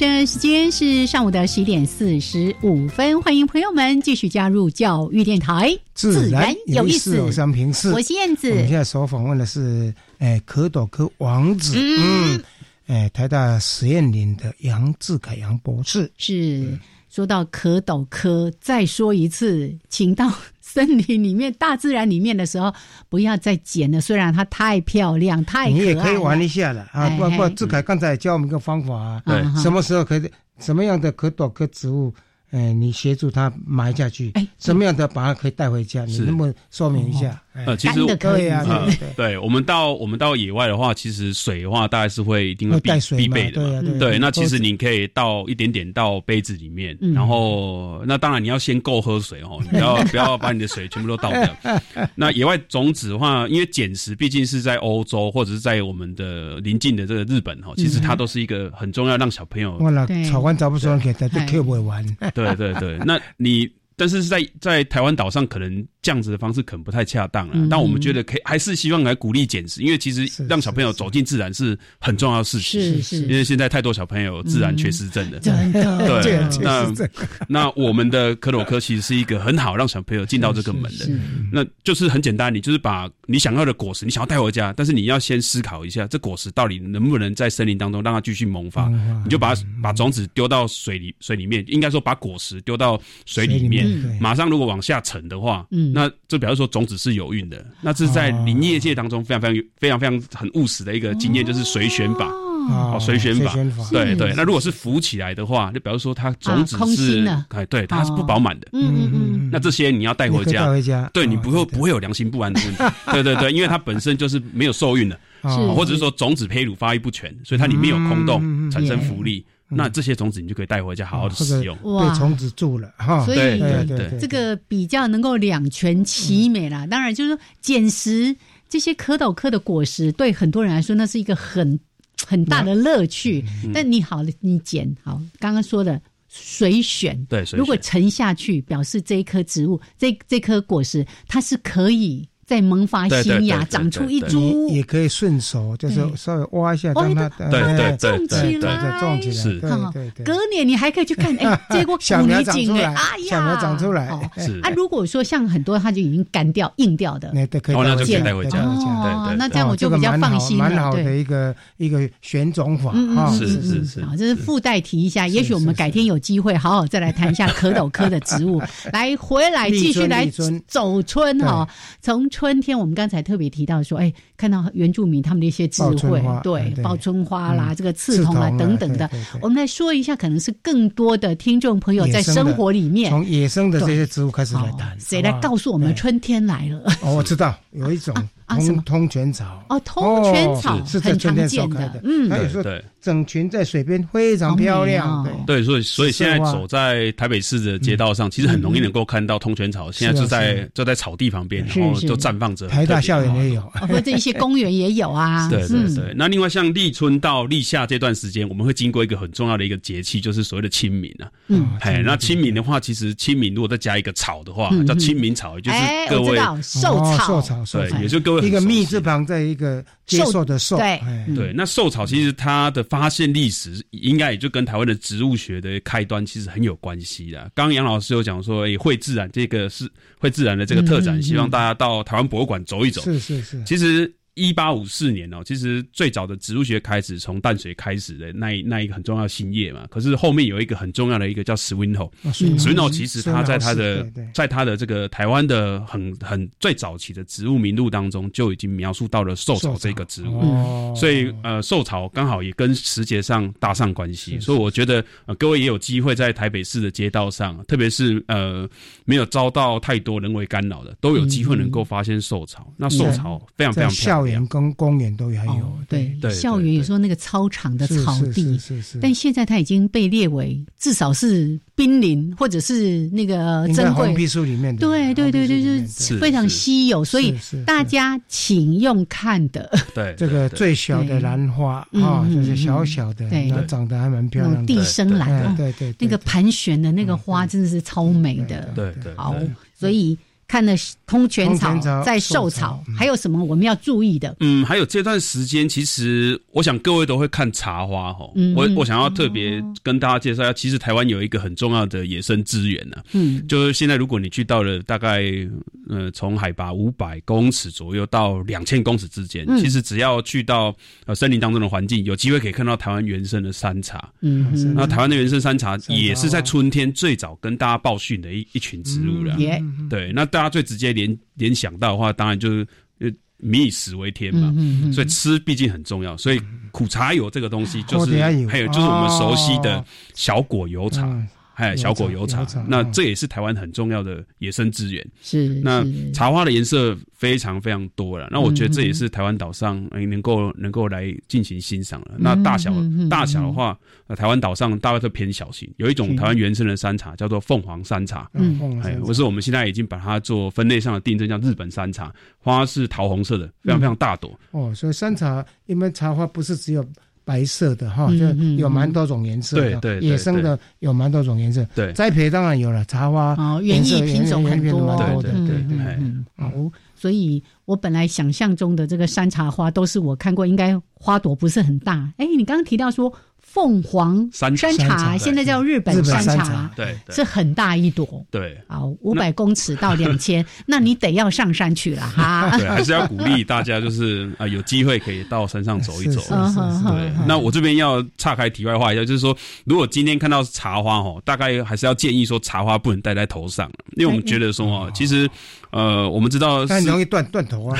S2: 好，现在时间是上午的十一点四十五分，欢迎朋友们继续加入教育电台，
S1: 自然
S2: 有意思。
S1: 我是平视，
S2: 我是燕子。
S1: 我们现在所访问的是，哎，蝌蚪科王子，嗯，哎，台大实验林的杨志凯杨博士。
S2: 是说到蝌蚪科，再说一次，请到。森林里面、大自然里面的时候，不要再剪了。虽然它太漂亮、太可爱，
S1: 你也可以玩一下了啊！不不，志凯刚才教我们一个方法啊，什么时候可以？什么样的可躲可植物？哎，你协助他埋下去，哎，什么样的把它可以带回家？你能不能说明一下？
S4: 呃，其实
S2: 可以
S1: 啊，
S4: 对，我们到我们到野外的话，其实水的话，大概是会一定会必必备的嘛。对，那其实你可以倒一点点到杯子里面，然后那当然你要先够喝水哦，不要不要把你的水全部都倒掉。那野外种子的话，因为捡食毕竟是在欧洲或者是在我们的邻近的这个日本哈，其实它都是一个很重要让小朋友。
S1: 忘了草湾找不着，给他就跳不完。
S4: 对对对，那你。但是在在台湾岛上，可能这样子的方式可能不太恰当了。但我们觉得可以，还是希望来鼓励捡食，因为其实让小朋友走进自然是很重要的事情。
S2: 是是，因
S4: 为现在太多小朋友自然缺失症了。
S2: 真的，
S4: 对，那 那我们的可洛科其实是一个很好让小朋友进到这个门的。那就是很简单，你就是把你想要的果实，你想要带回家，但是你要先思考一下，这果实到底能不能在森林当中让它继续萌发？你就把把种子丢到水里，水里面，应该说把果实丢到水里面。马上如果往下沉的话，嗯，那就表示说种子是有孕的。那这是在林业界当中非常非常非常非常很务实的一个经验，就是随选法。哦，随选法。对对。那如果是浮起来的话，就表示说它种子是哎，对，它是不饱满的。嗯嗯嗯。那这些你要带回家，
S1: 带回家。
S4: 对你不会不会有良心不安的问题。对对对，因为它本身就是没有受孕的，或者是说种子胚乳发育不全，所以它里面有空洞，产生浮力。那这些种子你就可以带回家好好的使用，
S1: 被虫子住了哈。
S2: 所以这个比较能够两全其美啦。当然，就是说捡拾这些蝌蚪科的果实，对很多人来说那是一个很很大的乐趣。但你好了，你捡好，刚刚说的水选，
S4: 对，
S2: 如果沉下去，表示这一棵植物，这这颗果实它是可以。在萌发新芽，长出一株，
S1: 也可以顺手，就是稍微挖一下，让它
S4: 对对
S2: 种起
S1: 来，种起来。
S4: 是，
S1: 对对。
S2: 隔年你还可以去看，哎，结果
S1: 小苗长出来，小苗长出来。
S4: 是
S2: 啊，如果说像很多，它就已经干掉、硬掉的，
S1: 那都可以
S4: 带回家。
S2: 哦，那这样我就比较放心
S1: 了。蛮好的一个一个选种法
S4: 啊，是是是。
S2: 这是附带提一下，也许我们改天有机会好好再来谈一下蝌蚪科的植物。来，回来继续来走春哈，从春春天我们刚才。特别提到说，哎，看到原住民他们的一些智慧，对，报春花啦，这个刺桐啦等等的，我们来说一下，可能是更多的听众朋友在生活里面，
S1: 从野生的这些植物开始来谈，
S2: 谁来告诉我们春天来了？
S1: 哦，我知道 有一种。通通泉草。
S2: 哦，通泉草
S1: 是在春天时候开的，嗯，对对，整群在水边非常漂亮，
S4: 对，所以所以现在走在台北市的街道上，其实很容易能够看到通泉草，现在就在就在草地旁边，然后就绽放着。
S1: 台大校园也有，
S2: 或者一些公园也有啊。
S4: 对对对，那另外像立春到立夏这段时间，我们会经过一个很重要的一个节气，就是所谓的清明啊。嗯，哎，那清明的话，其实清明如果再加一个草的话，叫清明草，也就是各位
S2: 寿
S1: 草，寿草，
S4: 对，也就各位。
S1: 一个密字旁，在一个接受的受，
S2: 对
S4: 对。那寿草其实它的发现历史，应该也就跟台湾的植物学的开端其实很有关系的。刚刚杨老师有讲说，哎，会自然这个是会自然的这个特展，希望大家到台湾博物馆走一走。
S1: 是是是，
S4: 其实。一八五四年哦，其实最早的植物学开始从淡水开始的那那一个很重要新叶嘛。可是后面有一个很重要的一个叫史温侯，史温侯其实他在他的在他的这个台湾的很很最早期的植物名录当中就已经描述到了寿草这个植物，所以呃寿草刚好也跟时节上搭上关系。所以我觉得呃各位也有机会在台北市的街道上，特别是呃没有遭到太多人为干扰的，都有机会能够发现寿草。那寿草非常非常漂亮。
S1: 跟公园都还有，
S2: 对校园有时候那个操场的草地，
S1: 是是，
S2: 但现在它已经被列为至少是濒临或者是那个珍贵
S1: 必树里面的，
S2: 对对对对，就是非常稀有，所以大家请用看的。
S4: 对，
S1: 这个最小的兰花啊，就是小小的，那长得还蛮漂亮的，
S2: 地生兰，
S1: 对对，
S2: 那个盘旋的那个花真的是超美的，
S4: 对。对，
S2: 好，所以。看了通泉
S1: 通
S2: 草
S1: 泉草
S2: 在寿
S1: 寿草
S2: 草，还有什么我们要注意的？
S4: 嗯，还有这段时间，其实我想各位都会看茶花哈。
S2: 嗯
S4: 我我想要特别跟大家介绍一下，其实台湾有一个很重要的野生资源呢、
S2: 嗯
S4: 就是现在如果你去到了大概呃从海拔五百公尺左右到两千公尺之间，
S2: 嗯
S4: 其实只要去到呃森林当中的环境，有机会可以看到台湾原生的山茶。
S2: 嗯
S4: 那台湾的原生山茶也是在春天最早跟大家报讯的一一群植物了。
S2: 嗯耶
S4: 对，那大家最直接联联想到的话，当然就是呃民以食为天嘛，
S2: 嗯
S4: 所以吃毕竟很重要。所以苦茶油这个东西，就是还有就是我们熟悉的
S1: 哦
S4: 小果油茶。
S1: 嗯
S4: 哎，小果油茶。那
S1: 哦
S4: 这也是台湾很重要的野生资源。
S2: 是
S4: 那茶花的颜色非常非常多了，那我觉得这也
S2: 嗯
S4: 是台湾岛上呃能够能够来进行欣赏了。那大小大小的话，呃台湾岛上大概都偏小型，有一种台湾原生的山茶叫做凤凰山茶，
S2: 嗯
S4: 或是我们现在已经把它做分类上的定正，叫日本山茶，花是桃红色的，非常非常大朵。
S1: 哦，所以山茶因为茶花不是只有白色的哈，
S2: 嗯
S1: 就
S2: 嗯
S1: 有蛮多种颜色的，
S4: 对对对
S1: 野生的有蛮多种颜色，
S4: 对。
S1: 栽培当然有了，茶花
S2: 哦，园艺品种很多，
S1: 蛮多的，
S2: 嗯
S1: 对对。
S2: 嗯嗯好，所以我本来想象中的这个山茶花都是我看过，应该花朵不是很大。哎，你刚刚提到说凤凰
S4: 山
S1: 茶
S2: 现在叫日本山茶
S1: 山茶，
S4: 对对。
S2: 是很大一朵。
S4: 对。
S2: 啊，五百公尺到两千，那你得要上山去了哈。
S4: 对，还是要鼓励大家，就是啊、呃有机会可以到山上走一走。
S1: 是是是是
S4: 对，那我这边要岔开题外话一下，就是说，如果今天看到茶花哦，大概还是要建议说茶花不能戴在头上，因为我们觉得说哦，其实呃，我们知道是
S1: 但容易断断头啊。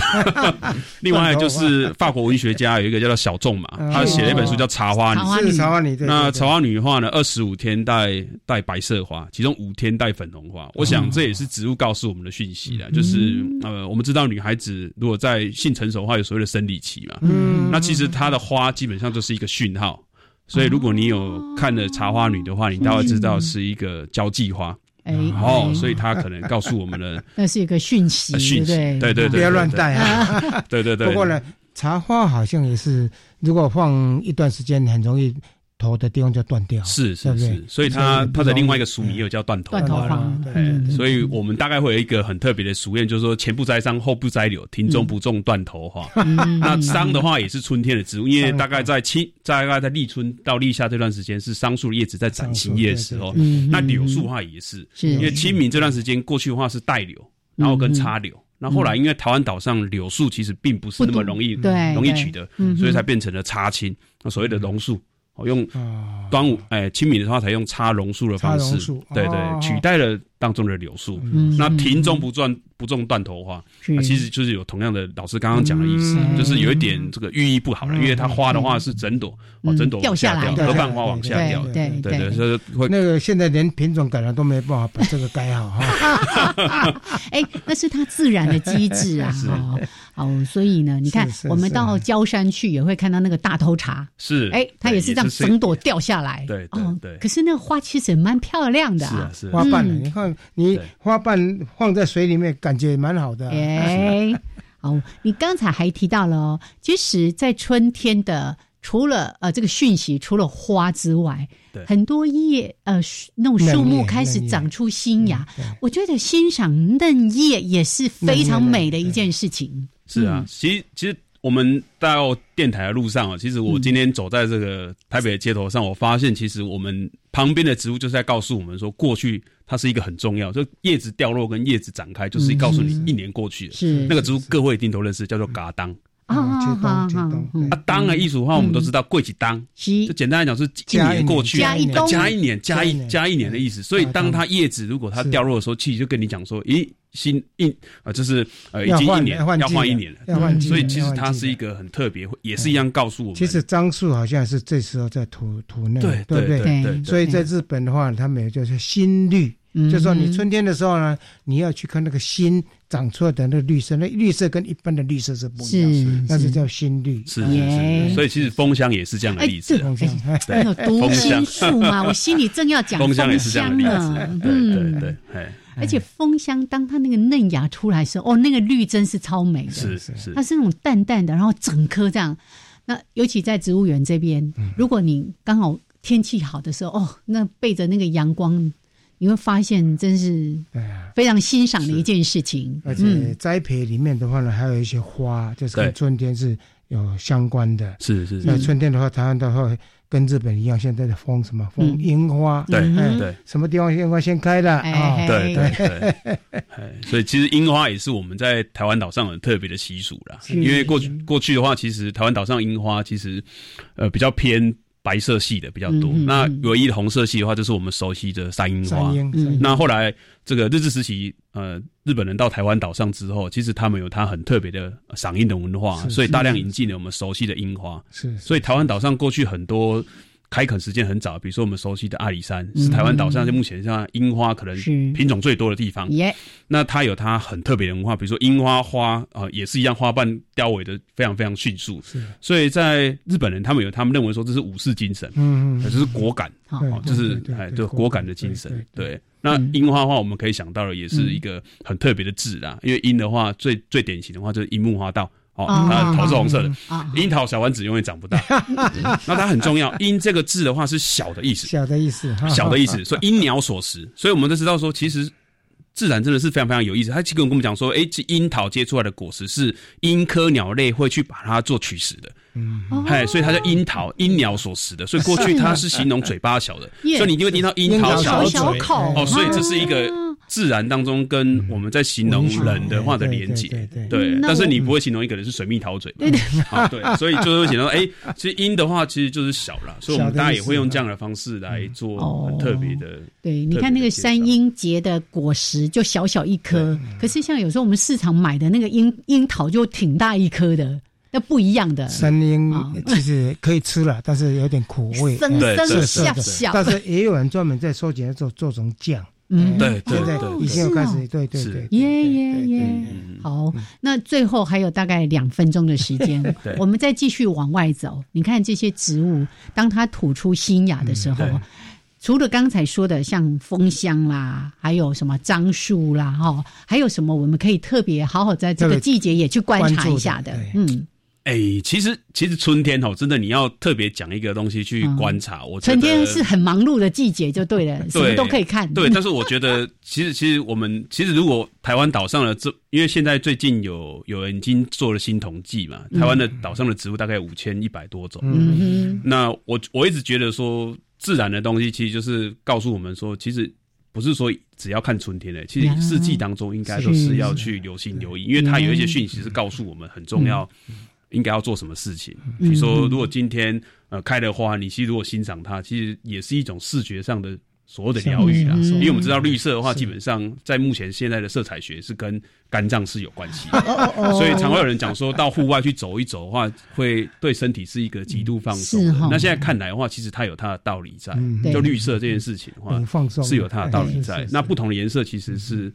S4: 另外就是法国文学家有一个叫做小仲嘛，
S1: 嗯
S4: 他写了一本书叫《茶花女
S2: 茶》。花女
S1: 茶花女，对对对
S4: 那茶花女的话呢，二十五天带带白色花，其中五天带粉红花。我想这也是植物告诉我们的讯息啦，就是呃，我们知道女孩子如果在性成熟的话，有所谓的生理期嘛，
S1: 嗯
S4: 那其实它的花基本上就是一个讯号。所以如果你有看了茶花女的话，你大概知道是一个交际花
S2: 哎，
S4: 哦，所以他可能告诉我们了
S2: 那是一个讯息，对
S4: 呃讯息
S2: 不对？
S4: 对对对
S1: 不要乱带啊。
S4: 对对对。
S1: 不过呢，茶花好像也是，如果放一段时间，很容易头的地方就断掉。
S4: 是是是，所以它它的另外一个俗名又叫断头。
S2: 断头花。
S1: 对
S4: 所以我们大概会有一个很特别的俗谚，就是说前不栽桑，后不栽柳，庭中不种断头花。
S2: 嗯。
S4: 那桑的话也是春天的植物，因为大概在青，大概在立春到立夏这段时间是桑树的叶子在展新叶的时候。
S2: 嗯。
S4: 那柳树的话也是，
S2: 是。
S4: 因为清明这段时间过去的话是带柳，然后跟插柳。那后来因为台湾岛上柳树其实并不是那么容易
S2: 对
S4: 容易取得，
S2: 嗯
S4: 所以才变成了插青。那所谓的榕树，哦用
S1: 啊，
S4: 端午哎清明的话才用插榕树的方式。对
S1: 哦。
S4: 对，取代了当中的柳树。
S2: 嗯。
S4: 那庭中不种不种断头花，那其实就是有同样的老师刚刚讲的意思，
S2: 嗯。
S4: 就是有一点这个寓意不好了，因为它花的话是整朵哦
S2: 嗯
S4: 整朵往
S2: 掉下来
S4: 掉，
S2: 的
S4: 合瓣花往下掉，
S2: 对对
S4: 对对，所以会
S1: 那个现在连品种改了都没办法把这个改好哈。
S2: 哎，那是它自然的机制啊，哦，好，所以呢，你看
S1: 是是
S2: 我们到焦山去也会看到那个大头茶，
S4: 是。
S2: 哎，它也是这样整朵掉下来，
S4: 对对
S2: 哦
S4: 对。
S2: 可是那个花其实也蛮漂亮的
S4: 是啊是啊。
S1: 花瓣呢，
S2: 嗯
S1: 你看你花瓣放在水里面，感觉蛮好的啊。
S2: 哎，好，你刚才还提到了哦，其实，在春天的除了呃这个讯息，除了花之外，很多叶呃树那种树木开始长出新芽
S1: 嗯，
S2: 我觉得欣赏嫩叶也是非常美的一件事情。
S4: 是啊，其实其实我们到电台的路上啊，其实我今天走在这个台北的街头上，我发现其实我们旁边的植物就是在告诉我们说，过去它是一个很重要，就叶子掉落跟叶子展开，就是告诉你一年过去了。
S2: 是
S4: 那个植物各位一定都认识，叫做嘎当。
S2: 啊
S4: 啊，当的艺术的话，我们都知道贵几当，
S2: 是
S4: 就简单来讲是一
S1: 年
S4: 年过去，
S2: 加一冬
S4: 加一年，加
S1: 加一
S4: 加一年。的意思。所以当它叶子如果它掉落的时候，其实就跟你讲说，咦，新一啊，就是呃，已
S1: 要换
S4: 经一年要
S1: 要换
S4: 一年了。
S1: 要换
S4: 所以其实它是一个很特别，也是一样告诉我们。
S1: 其实樟树好像是这时候在土土内，
S4: 对
S1: 对不
S4: 对？
S2: 对
S4: 对，
S1: 所以在日本的话，他们有就是新绿，
S2: 嗯
S1: 就是说你春天的时候呢，你要去看那个新长出来的那个绿色，那绿色跟一般的绿色是不一样，
S2: 是
S1: 那是叫新绿。
S4: 是是是，所以其实蜂箱也是这样的
S2: 哎
S4: 例子啊。
S1: 风向
S2: 那有读
S4: 蜂箱。
S2: 心术嘛，我心里正要讲
S4: 蜂箱也
S2: 香
S4: 是这样的例子，，对
S2: 嗯。
S4: 对对，哎，
S2: 而且枫香当它那个嫩芽出来的时候，哦，那个绿真是超美的，
S4: 是是
S2: 它是那种淡淡的，然后整颗这样。那尤其在植物园这边，如果你刚好天气好的时候，哦，那背着那个阳光，你会发现真是非常欣赏的一件事情。
S1: 而且栽培里面的话呢，还有一些花，就是跟春天是有相关的。
S4: 是是，
S1: 那春天的话，台湾的话。跟日本一样，现在的风什么风樱花，
S4: 对对，
S1: 什么地方樱花先开的啊？
S4: 对对对，所以其实樱花也是我们在台湾岛上很特别的习俗啦。因为过去过去的话，其实台湾岛上樱花其实呃比较偏。白色系的比较多，那唯一的红色系的话，就是我们熟悉的山樱花。那后来这个日治时期，呃，日本人到台湾岛上之后，其实他们有他很特别的赏樱的文化，所以大量引进了我们熟悉的樱花。
S1: 是，
S4: 所以台湾岛上过去很多。开垦时间很早，比如说我们熟悉的阿里山，是台湾岛上就目前像樱花可能品种最多的地方。
S2: 耶，
S4: 那它有它很特别的文化，比如说樱花花啊，也是一样，花瓣凋萎的非常非常迅速。
S1: 是，
S4: 所以在日本人他们有他们认为说这是武士精神，嗯，这是果敢，好，就是哎，对果敢的精神。对，那樱花花我们可以想到的也是一个很特别的字啦，因为樱的话最最典型的话就是樱木花道。哦，它桃是红色的，樱桃小丸子永远长不大。那它很重要，樱这个字的话是小的意思，
S1: 小的意思，
S4: 小的意思。所以樱鸟所食，所以我们都知道说，其实自然真的是非常非常有意思。他其实跟我们讲说，哎，这樱桃结出来的果实是樱科鸟类会去把它做取食的，嗯，嗨，所以它叫樱桃，樱鸟所食的。所以过去它是形容嘴巴小的，所以你一定会听到樱桃
S2: 小
S4: 嘴。哦，所以这是一个。自然当中跟我们在形容人的话的连接，对，但是你不会形容一个人是水蜜桃嘴，对对，所以就是会形容，哎，其实音的话其实就是小了，所以我们大家也会用这样的方式来做很特别的。
S2: 对，你看那个山樱结的果实就小小一颗，可是像有时候我们市场买的那个樱樱桃就挺大一颗的，那不一样的。
S1: 山樱其实可以吃了，但是有点苦味，
S2: 生生下小，
S1: 但是也有人专门在收集做做成酱。
S4: 嗯，对对对，
S1: 已经开始，对对对，
S2: 耶耶。耶，好，那最后还有大概两分钟的时间，我们再继续往外走。你看这些植物，当它吐出新芽的时候，除了刚才说的像枫香啦，还有什么樟树啦，哈，还有什么我们可以特别好好在这个季节也去观察一下的，嗯。
S4: 哎，其实其实春天哦，真的你要特别讲一个东西去观察。我
S2: 春天是很忙碌的季节，就对了，什么都可以看。
S4: 对，但是我觉得，其实其实我们其实如果台湾岛上的这，因为现在最近有有人已经做了新统计嘛，台湾的岛上的植物大概五千一百多种。嗯哼。那我我一直觉得说，自然的东西其实就是告诉我们说，其实不是说只要看春天的，其实四季当中应该都是要去留心留意，因为它有一些讯息是告诉我们很重要。应该要做什么事情？比如说，如果今天呃开的花，你其实如果欣赏它，其实也是一种视觉上的所谓的疗愈啊。因为我们知道绿色的话，基本上在目前现在的色彩学是跟肝脏是有关系的，所以常会有人讲说到户外去走一走的话，会对身体是一个极度放松。那现在看来的话，其实它有它的道理在。就绿色这件事情的话，是有它的道理在。那不同的颜色其实是。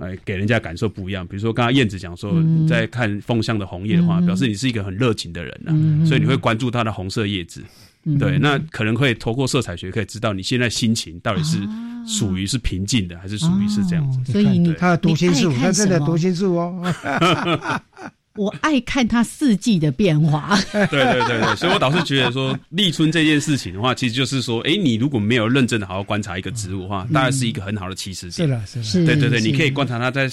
S4: 哎，给人家感受不一样。比如说，刚刚燕子讲说，在看风香的红叶的话，表示你是一个很热情的人呐，所以你会关注它的红色叶子。对，那可能会透过色彩学可以知道你现在心情到底是属于是平静的，还是属于是这样子。
S2: 所以你
S1: 它的读心术，它真的读心术哦。
S2: 我爱看它四季的变化。
S4: 对对对对，所以我倒是觉得说立春这件事情的话，其实就是说，哎，你如果没有认真的好好观察一个植物的话，大概是一个很好的起始点。
S1: 是了，是
S2: 了，
S4: 对对对，你可以观察它在。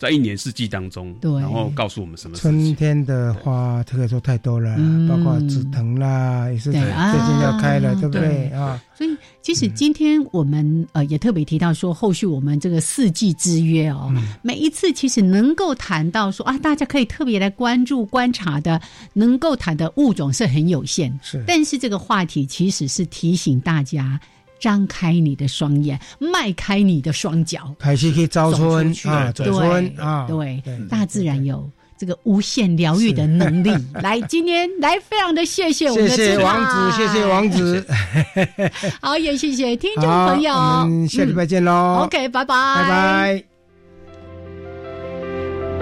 S4: 在一年四季当中，
S2: 对，
S4: 然后告诉我们什么？
S1: 春天的花可以说太多了，包括紫藤啦，也是最近要开了，对不对？啊？
S2: 所以，其实今天我们呃也特别提到说，后续我们这个四季之约哦，每一次其实能够谈到说啊，大家可以特别来关注观察的，能够谈的物种是很有限，
S1: 是，
S2: 但是这个话题其实是提醒大家。张开你的双眼，迈开你的双脚，
S1: 开始可以招春啊，招春啊，
S2: 对，大自然有这个无限疗愈的能力。来，今天来非常的谢谢我们的
S1: 王子，谢谢王子，
S2: 好，也谢谢听众朋友，
S1: 我们下礼拜见喽。
S2: OK，拜拜，
S1: 拜拜。